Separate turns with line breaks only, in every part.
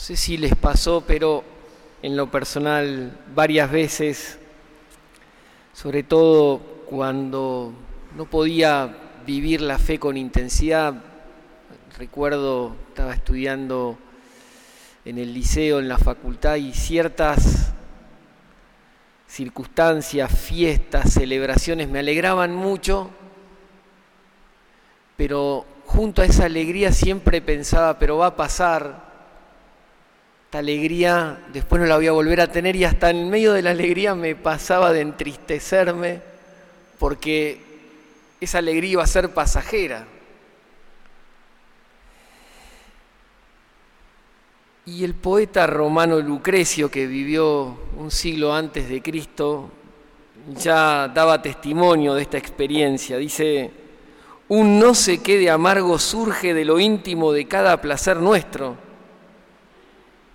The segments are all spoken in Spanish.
sé si les pasó, pero en lo personal varias veces, sobre todo cuando no podía vivir la fe con intensidad. Recuerdo, estaba estudiando en el liceo, en la facultad, y ciertas circunstancias, fiestas, celebraciones me alegraban mucho, pero junto a esa alegría siempre pensaba, pero va a pasar, esta alegría después no la voy a volver a tener y hasta en medio de la alegría me pasaba de entristecerme porque esa alegría iba a ser pasajera. Y el poeta romano Lucrecio, que vivió un siglo antes de Cristo, ya daba testimonio de esta experiencia. Dice, un no sé qué de amargo surge de lo íntimo de cada placer nuestro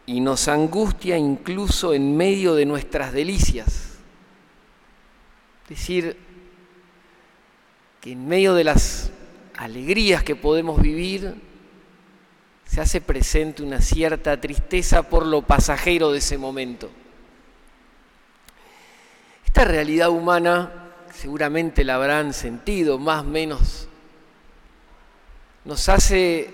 y nos angustia incluso en medio de nuestras delicias. Es decir, que en medio de las alegrías que podemos vivir, se hace presente una cierta tristeza por lo pasajero de ese momento. Esta realidad humana seguramente la habrán sentido, más o menos, nos hace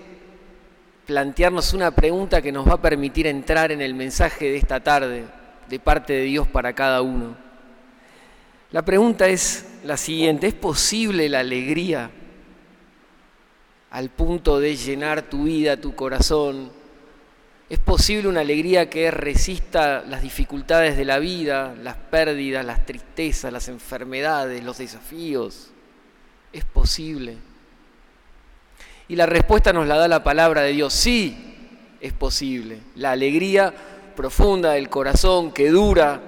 plantearnos una pregunta que nos va a permitir entrar en el mensaje de esta tarde de parte de Dios para cada uno. La pregunta es la siguiente, ¿es posible la alegría al punto de llenar tu vida, tu corazón? ¿Es posible una alegría que resista las dificultades de la vida, las pérdidas, las tristezas, las enfermedades, los desafíos? ¿Es posible? Y la respuesta nos la da la palabra de Dios. Sí, es posible. La alegría profunda del corazón que dura,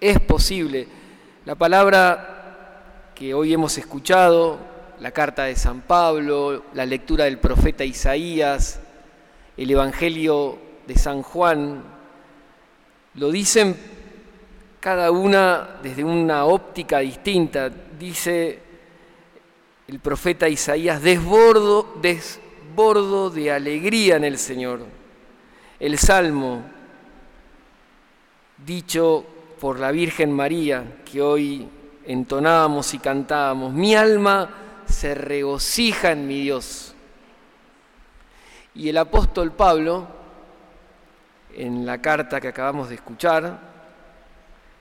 es posible. La palabra que hoy hemos escuchado, la carta de San Pablo, la lectura del profeta Isaías, el Evangelio de San Juan, lo dicen cada una desde una óptica distinta. Dice profeta Isaías, desbordo, desbordo de alegría en el Señor. El salmo, dicho por la Virgen María, que hoy entonábamos y cantábamos, mi alma se regocija en mi Dios. Y el apóstol Pablo, en la carta que acabamos de escuchar,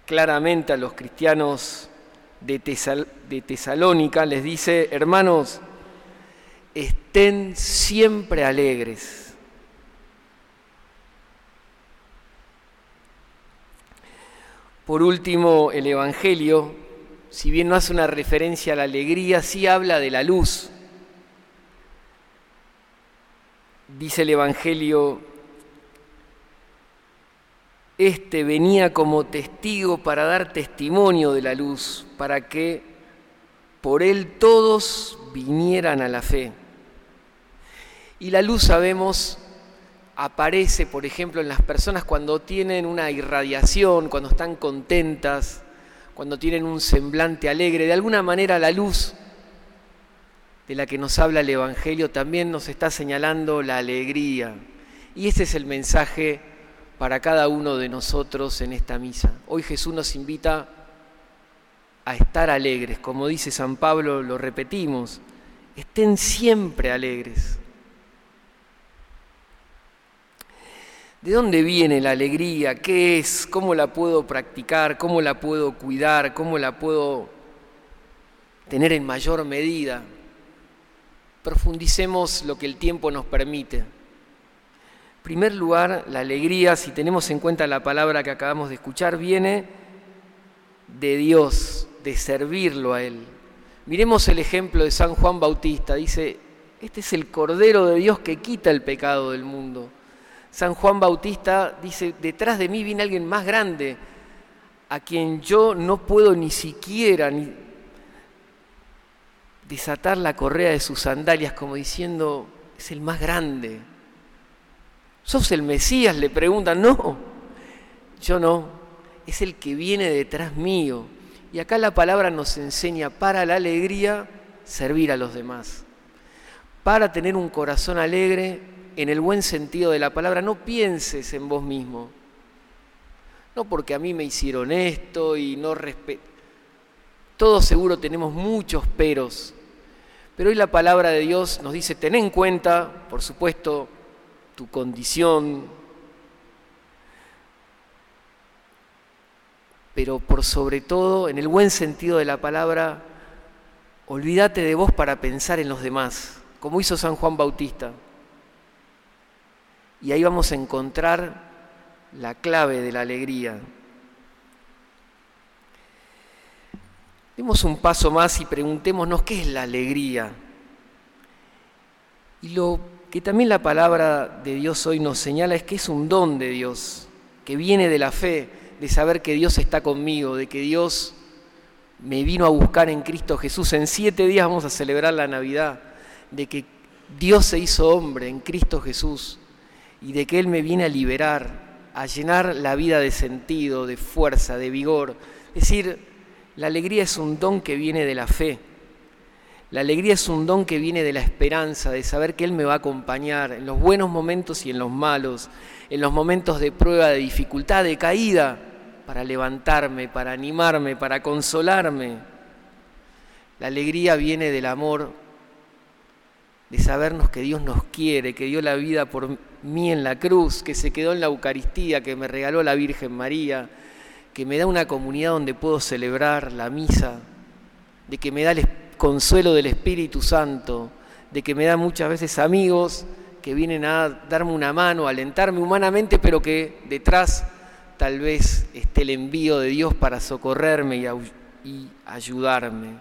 claramente a los cristianos de, Tesalónica les dice, hermanos, estén siempre alegres. Por último, el Evangelio, si bien no hace una referencia a la alegría, sí habla de la luz. Dice el Evangelio, este venía como testigo para dar testimonio de la luz, para que por él todos vinieran a la fe. Y la luz, sabemos, aparece, por ejemplo, en las personas cuando tienen una irradiación, cuando están contentas, cuando tienen un semblante alegre. De alguna manera la luz de la que nos habla el Evangelio también nos está señalando la alegría. Y ese es el mensaje para cada uno de nosotros en esta misa. Hoy Jesús nos invita a estar alegres, como dice San Pablo, lo repetimos, estén siempre alegres. ¿De dónde viene la alegría? ¿Qué es? ¿Cómo la puedo practicar? ¿Cómo la puedo cuidar? ¿Cómo la puedo tener en mayor medida? Profundicemos lo que el tiempo nos permite primer lugar, la alegría, si tenemos en cuenta la palabra que acabamos de escuchar, viene de Dios, de servirlo a Él. Miremos el ejemplo de San Juan Bautista. Dice, este es el Cordero de Dios que quita el pecado del mundo. San Juan Bautista dice, detrás de mí viene alguien más grande, a quien yo no puedo ni siquiera ni desatar la correa de sus sandalias, como diciendo, es el más grande, ¿Sos el Mesías? Le preguntan. No, yo no. Es el que viene detrás mío. Y acá la palabra nos enseña para la alegría servir a los demás. Para tener un corazón alegre en el buen sentido de la palabra, no pienses en vos mismo. No porque a mí me hicieron esto y no respeto. Todos seguro tenemos muchos peros, pero hoy la palabra de Dios nos dice, ten en cuenta, por supuesto, tu condición, pero por sobre todo, en el buen sentido de la palabra, olvídate de vos para pensar en los demás, como hizo San Juan Bautista. Y ahí vamos a encontrar la clave de la alegría. Demos un paso más y preguntémonos qué es la alegría. Y lo que también la palabra de Dios hoy nos señala es que es un don de Dios, que viene de la fe, de saber que Dios está conmigo, de que Dios me vino a buscar en Cristo Jesús. En siete días vamos a celebrar la Navidad, de que Dios se hizo hombre en Cristo Jesús y de que Él me viene a liberar, a llenar la vida de sentido, de fuerza, de vigor. Es decir, la alegría es un don que viene de la fe. La alegría es un don que viene de la esperanza, de saber que Él me va a acompañar en los buenos momentos y en los malos, en los momentos de prueba, de dificultad, de caída, para levantarme, para animarme, para consolarme. La alegría viene del amor, de sabernos que Dios nos quiere, que dio la vida por mí en la cruz, que se quedó en la Eucaristía, que me regaló la Virgen María, que me da una comunidad donde puedo celebrar la misa, de que me da el consuelo del Espíritu Santo, de que me da muchas veces amigos que vienen a darme una mano, a alentarme humanamente, pero que detrás tal vez esté el envío de Dios para socorrerme y, ayudarme.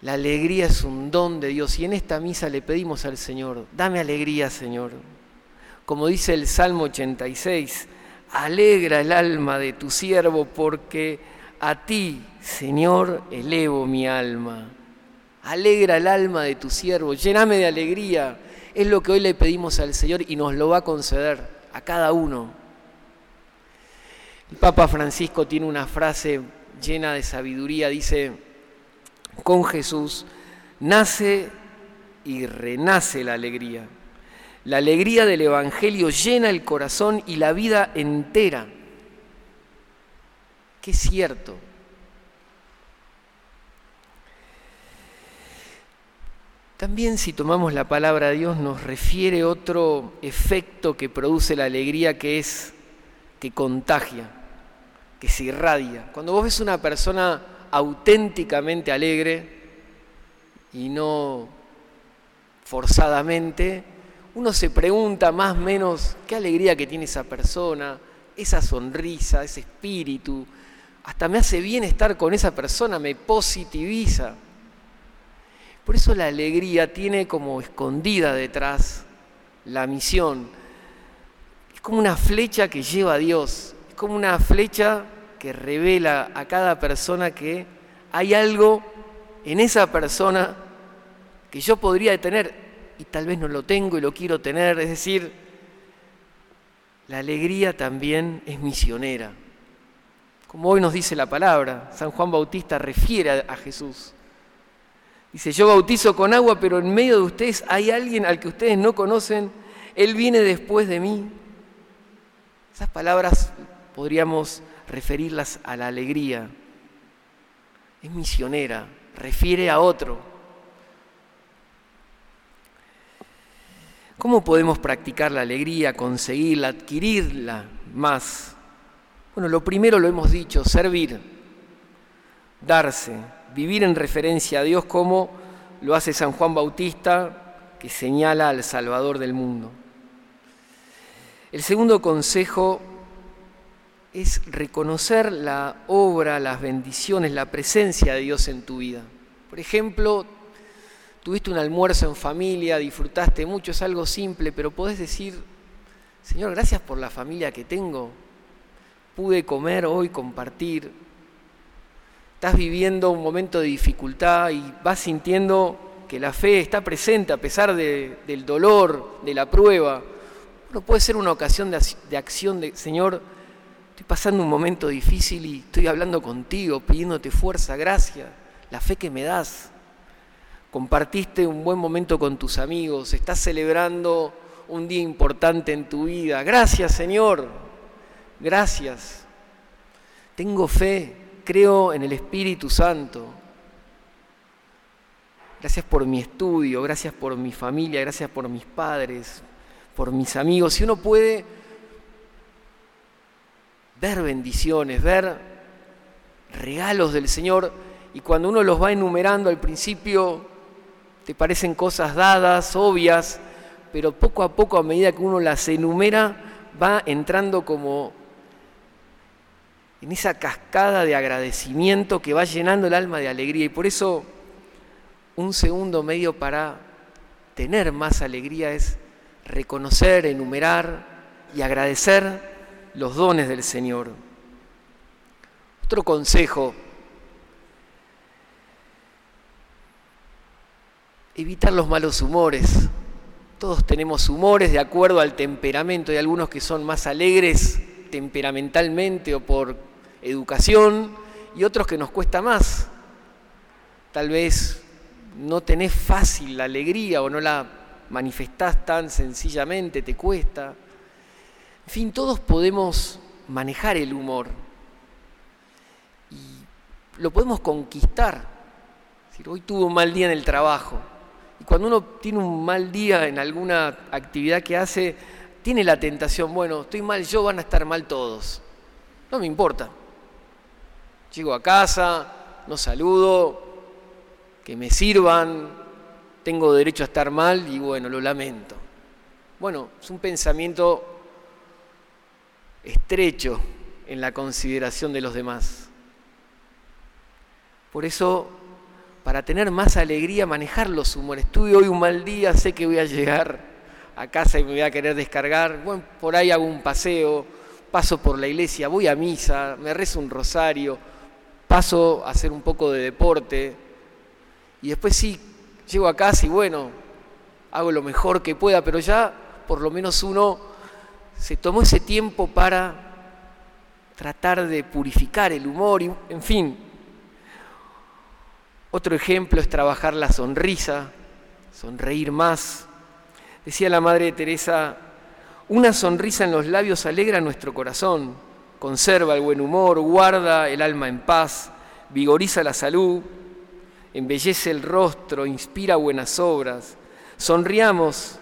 La alegría es un don de Dios y en esta misa le pedimos al Señor, dame alegría Señor. Como dice el Salmo 86, alegra el alma de tu siervo porque a ti, Señor, elevo mi alma. Alegra el alma de tu siervo, lléname de alegría. Es lo que hoy le pedimos al Señor y nos lo va a conceder a cada uno. El Papa Francisco tiene una frase llena de sabiduría, dice, con Jesús nace y renace la alegría. La alegría del Evangelio llena el corazón y la vida entera. Qué cierto. También si tomamos la palabra de Dios nos refiere otro efecto que produce la alegría que es que contagia, que se irradia. Cuando vos ves una persona auténticamente alegre y no forzadamente, uno se pregunta más o menos qué alegría que tiene esa persona, esa sonrisa, ese espíritu. Hasta me hace bien estar con esa persona, me positiviza. Por eso la alegría tiene como escondida detrás la misión. Es como una flecha que lleva a Dios, es como una flecha que revela a cada persona que hay algo en esa persona que yo podría tener y tal vez no lo tengo y lo quiero tener. Es decir, la alegría también es misionera. Como hoy nos dice la palabra, San Juan Bautista refiere a Jesús. Dice, yo bautizo con agua, pero en medio de ustedes hay alguien al que ustedes no conocen, Él viene después de mí. Esas palabras podríamos referirlas a la alegría. Es misionera, refiere a otro. ¿Cómo podemos practicar la alegría, conseguirla, adquirirla más? Bueno, lo primero lo hemos dicho, servir, darse, vivir en referencia a Dios como lo hace San Juan Bautista, que señala al Salvador del mundo. El segundo consejo es reconocer la obra, las bendiciones, la presencia de Dios en tu vida. Por ejemplo, tuviste un almuerzo en familia, disfrutaste mucho, es algo simple, pero podés decir, Señor, gracias por la familia que tengo. Pude comer hoy, compartir. Estás viviendo un momento de dificultad y vas sintiendo que la fe está presente a pesar del dolor, de la prueba. No puede ser una ocasión de, de acción de, Señor, Estoy pasando un momento difícil y estoy hablando contigo, pidiéndote fuerza, gracia, la fe que me das. compartiste un buen momento con tus amigos, estás celebrando un día importante en tu vida. Gracias Señor, gracias. Tengo fe, creo en el Espíritu Santo. Gracias por mi estudio, gracias por mi familia, gracias por mis padres, por mis amigos. Si uno puede ver bendiciones, ver regalos del Señor, y cuando uno los va enumerando al principio, te parecen cosas dadas, obvias, pero poco a poco, a medida que uno las enumera, va entrando como en esa cascada de agradecimiento que va llenando el alma de alegría. Y por eso un segundo medio para tener más alegría es reconocer, enumerar y agradecer los dones del Señor. Otro consejo, evitar los malos humores. Todos tenemos humores de acuerdo al temperamento. Hay algunos que son más alegres temperamentalmente o por educación y otros que nos cuesta más. Tal vez no tenés fácil la alegría o no la manifestás tan sencillamente, te cuesta. En fin, todos podemos manejar el humor y lo podemos conquistar. hoy tuve un mal día en el trabajo y cuando uno tiene un mal día en alguna actividad que hace, tiene la tentación, bueno, estoy mal yo, van a estar mal todos. No me importa. Llego a casa, no saludo, que me sirvan, tengo derecho a estar mal y bueno, lo lamento. Bueno, es un pensamiento estrecho en la consideración de los demás. Por eso, para tener más alegría, manejar los humores. Tuve hoy un mal día, sé que voy a llegar a casa y me voy a querer descargar. Bueno, por ahí hago un paseo, paso por la iglesia, voy a misa, me rezo un rosario, paso a hacer un poco de deporte. Y después sí, llego a casa y bueno, hago lo mejor que pueda, pero ya por lo menos uno se tomó ese tiempo para tratar de purificar el humor, y, en fin. Otro ejemplo es trabajar la sonrisa, sonreír más. Decía la Madre Teresa, una sonrisa en los labios alegra nuestro corazón, conserva el buen humor, guarda el alma en paz, vigoriza la salud, embellece el rostro, inspira buenas obras. Sonriamos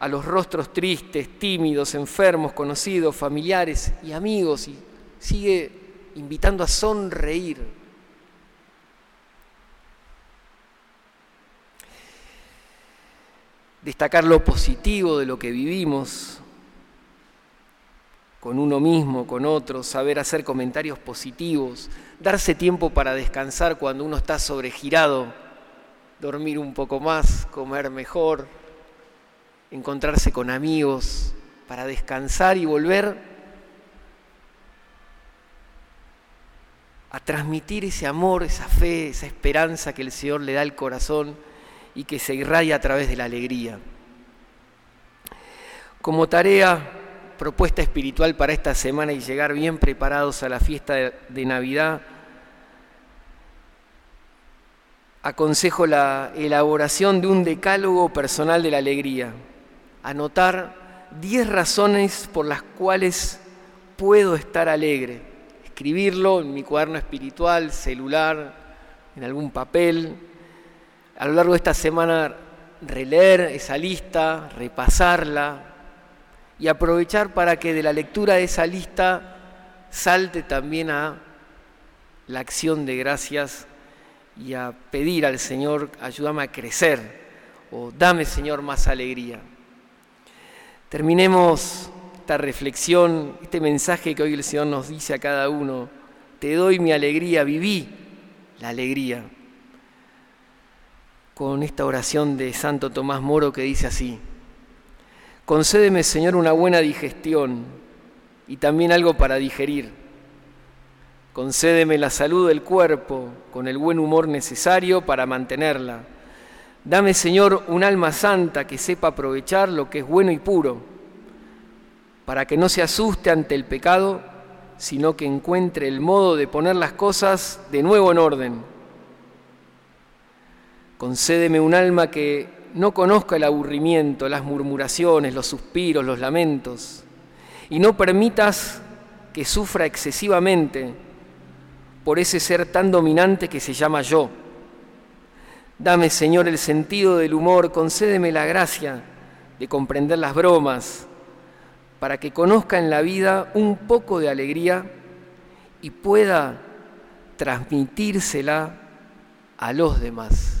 a los rostros tristes, tímidos, enfermos, conocidos, familiares y amigos y sigue invitando a sonreír. Destacar lo positivo de lo que vivimos con uno mismo, con otros, saber hacer comentarios positivos, darse tiempo para descansar cuando uno está sobregirado, dormir un poco más, comer mejor encontrarse con amigos, para descansar y volver a transmitir ese amor, esa fe, esa esperanza que el Señor le da al corazón y que se irradia a través de la alegría. Como tarea, propuesta espiritual para esta semana y llegar bien preparados a la fiesta de Navidad, aconsejo la elaboración de un decálogo personal de la alegría anotar 10 razones por las cuales puedo estar alegre. Escribirlo en mi cuaderno espiritual, celular, en algún papel. A lo largo de esta semana releer esa lista, repasarla y aprovechar para que de la lectura de esa lista salte también a la acción de gracias y a pedir al Señor, ayúdame a crecer o dame Señor más alegría. Terminemos esta reflexión, este mensaje que hoy el Señor nos dice a cada uno. Te doy mi alegría, viví la alegría. Con esta oración de Santo Tomás Moro que dice así, concédeme Señor una buena digestión y también algo para digerir. Concédeme la salud del cuerpo con el buen humor necesario para mantenerla Dame, Señor, un alma santa que sepa aprovechar lo que es bueno y puro, para que no se asuste ante el pecado, sino que encuentre el modo de poner las cosas de nuevo en orden. Concédeme un alma que no conozca el aburrimiento, las murmuraciones, los suspiros, los lamentos, y no permitas que sufra excesivamente por ese ser tan dominante que se llama yo. Dame, Señor, el sentido del humor, concédeme la gracia de comprender las bromas, para que conozca en la vida un poco de alegría y pueda transmitírsela a los demás.